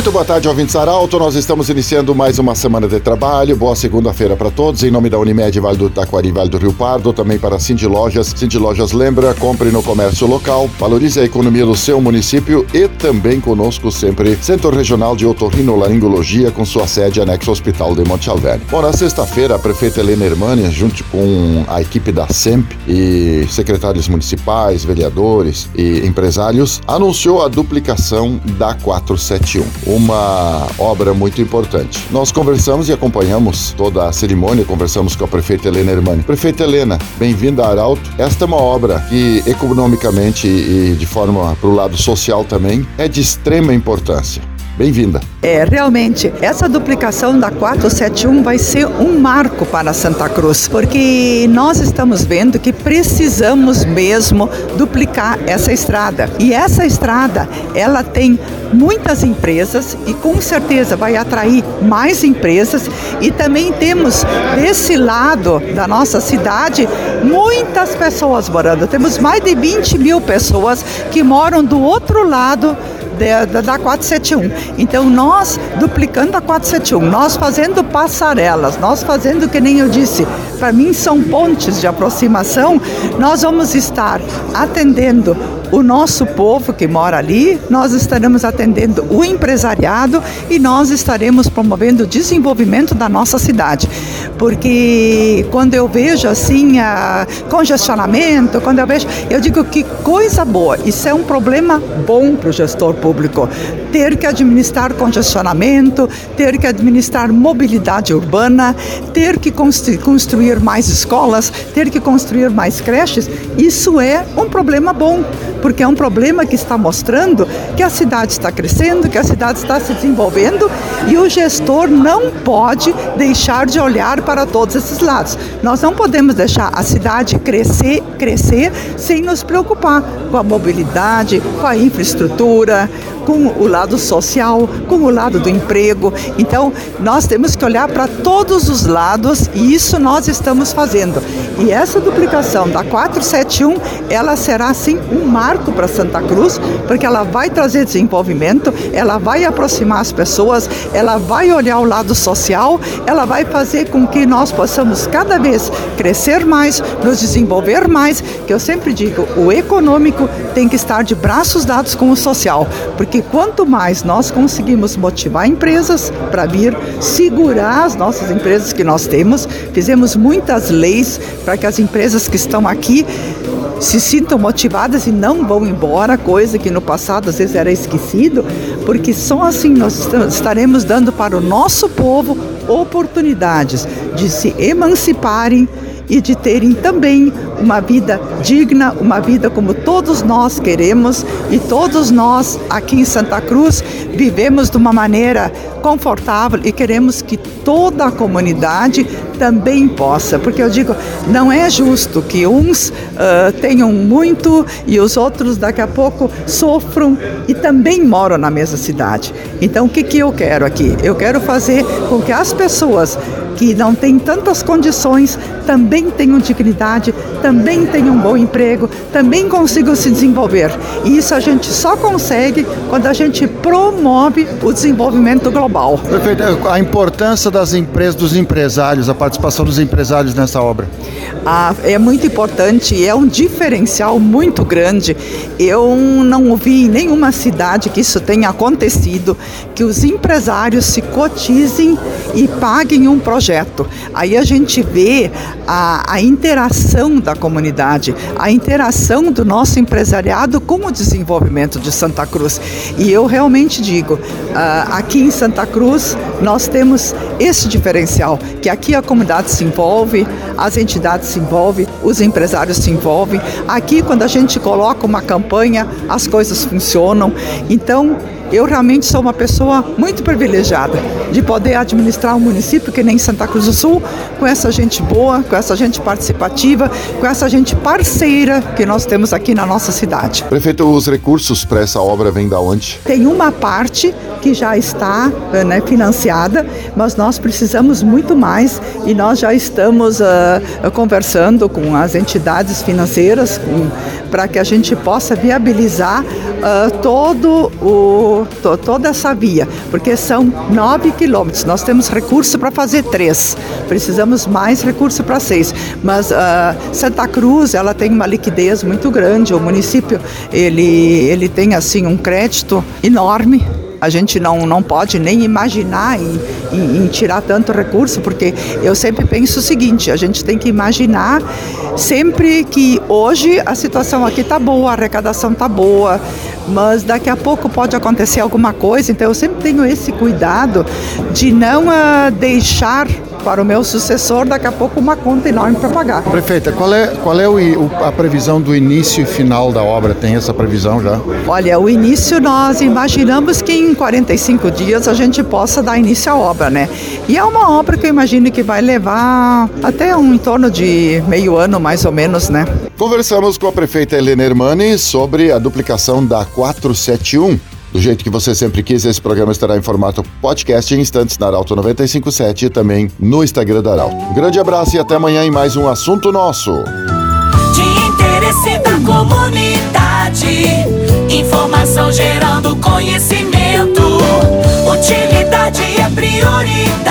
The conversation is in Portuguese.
Muito boa tarde, ouvintes Arauto. Nós estamos iniciando mais uma semana de trabalho. Boa segunda-feira para todos. Em nome da Unimed, Vale do Taquari, Vale do Rio Pardo, também para Cindy Lojas. Cindy Lojas lembra, compre no comércio local, valorize a economia do seu município e também conosco sempre Centro Regional de Otorrinolaringologia com sua sede anexo ao Hospital de Monte Alverne. Bom, na sexta-feira, a prefeita Helena Hermânia, junto com a equipe da SEMP e secretários municipais, vereadores e empresários, anunciou a duplicação da 471 uma obra muito importante. Nós conversamos e acompanhamos toda a cerimônia, conversamos com a prefeita Helena Hermani. Prefeita Helena, bem-vinda a Arauto. Esta é uma obra que economicamente e de forma para o lado social também é de extrema importância. Bem-vinda. É, realmente, essa duplicação da 471 vai ser um marco para Santa Cruz, porque nós estamos vendo que precisamos mesmo duplicar essa estrada. E essa estrada, ela tem muitas empresas e com certeza vai atrair mais empresas e também temos desse lado da nossa cidade muitas pessoas morando. Temos mais de 20 mil pessoas que moram do outro lado da, da 471. Então, nós duplicando a 471, nós fazendo passarelas, nós fazendo, que nem eu disse, para mim são pontes de aproximação, nós vamos estar atendendo o nosso povo que mora ali, nós estaremos atendendo o empresariado e nós estaremos promovendo o desenvolvimento da nossa cidade. Porque quando eu vejo assim a congestionamento, quando eu vejo, eu digo que coisa boa, isso é um problema bom para o gestor público. Ter que administrar congestionamento, ter que administrar mobilidade urbana, ter que construir mais escolas, ter que construir mais creches, isso é um problema bom porque é um problema que está mostrando que a cidade está crescendo, que a cidade está se desenvolvendo e o gestor não pode deixar de olhar para todos esses lados. Nós não podemos deixar a cidade crescer, crescer sem nos preocupar com a mobilidade, com a infraestrutura, com o lado social, com o lado do emprego. Então, nós temos que olhar para todos os lados e isso nós estamos fazendo. E essa duplicação da 471, ela será sim um marco para Santa Cruz, porque ela vai trazer desenvolvimento, ela vai aproximar as pessoas, ela vai olhar o lado social, ela vai fazer com que nós possamos cada vez crescer mais, nos desenvolver mais, que eu sempre digo, o econômico tem que estar de braços dados com o social, porque quanto mais nós conseguimos motivar empresas para vir, segurar as nossas empresas que nós temos, fizemos muitas leis para que as empresas que estão aqui se sintam motivadas e não vão embora, coisa que no passado às vezes era esquecido, porque só assim nós estaremos dando para o nosso povo oportunidades de se emanciparem e de terem também uma vida digna, uma vida como todos nós queremos e todos nós aqui em Santa Cruz vivemos de uma maneira confortável e queremos que toda a comunidade também possa, porque eu digo, não é justo que uns uh, tenham muito e os outros daqui a pouco sofram e também moram na mesma cidade. Então, o que, que eu quero aqui? Eu quero fazer com que as pessoas que não têm tantas condições também tenham dignidade, também tenham um bom emprego, também consigam se desenvolver. E isso a gente só consegue quando a gente promove o desenvolvimento global. Perfeito. A importância das empresas, dos empresários, a participação dos empresários nessa obra. Ah, é muito importante, é um diferencial muito grande. Eu não ouvi em nenhuma cidade que isso tenha acontecido, que os empresários se cotizem e paguem um projeto. Aí a gente vê a, a interação da comunidade, a interação do nosso empresariado com o desenvolvimento de Santa Cruz. E eu realmente digo, uh, aqui em Santa Cruz nós temos esse diferencial, que aqui a comunidade se envolve, as entidades se envolvem, os empresários se envolvem. Aqui quando a gente coloca uma campanha, as coisas funcionam. Então, eu realmente sou uma pessoa muito privilegiada de poder administrar um município que nem Santa Cruz do Sul, com essa gente boa, com essa gente participativa, com essa gente parceira que nós temos aqui na nossa cidade. Prefeito, os recursos para essa obra vêm da onde? Tem uma parte que já está né, financiada, mas nós precisamos muito mais e nós já estamos uh, conversando com as entidades financeiras para que a gente possa viabilizar uh, todo o, to, toda essa via, porque são nove quilômetros. Nós temos recurso para fazer três, precisamos mais recurso para seis. Mas uh, Santa Cruz ela tem uma liquidez muito grande. O município ele ele tem assim um crédito enorme a gente não, não pode nem imaginar em, em, em, tirar tanto recurso, porque eu sempre penso o seguinte: a gente tem que imaginar sempre que hoje a situação aqui está boa, a arrecadação está boa, mas daqui a pouco pode acontecer alguma coisa, então eu sempre tenho esse cuidado de não uh, deixar para o meu sucessor daqui a pouco uma conta enorme para pagar. Prefeita, qual é, qual é o, a previsão do início e final da obra? Tem essa previsão já? Olha, o início nós imaginamos que em 45 dias a gente possa dar início à obra, né? E é uma obra que eu imagino que vai levar até um em torno de meio ano mais ou menos, né? Conversamos com a prefeita Helena Hermani sobre a duplicação da 471 do jeito que você sempre quis, esse programa estará em formato podcast em instantes na Arauto 957 e também no Instagram da Arauto. Um grande abraço e até amanhã em mais um assunto nosso. De interesse da comunidade, informação gerando conhecimento, utilidade é prioridade.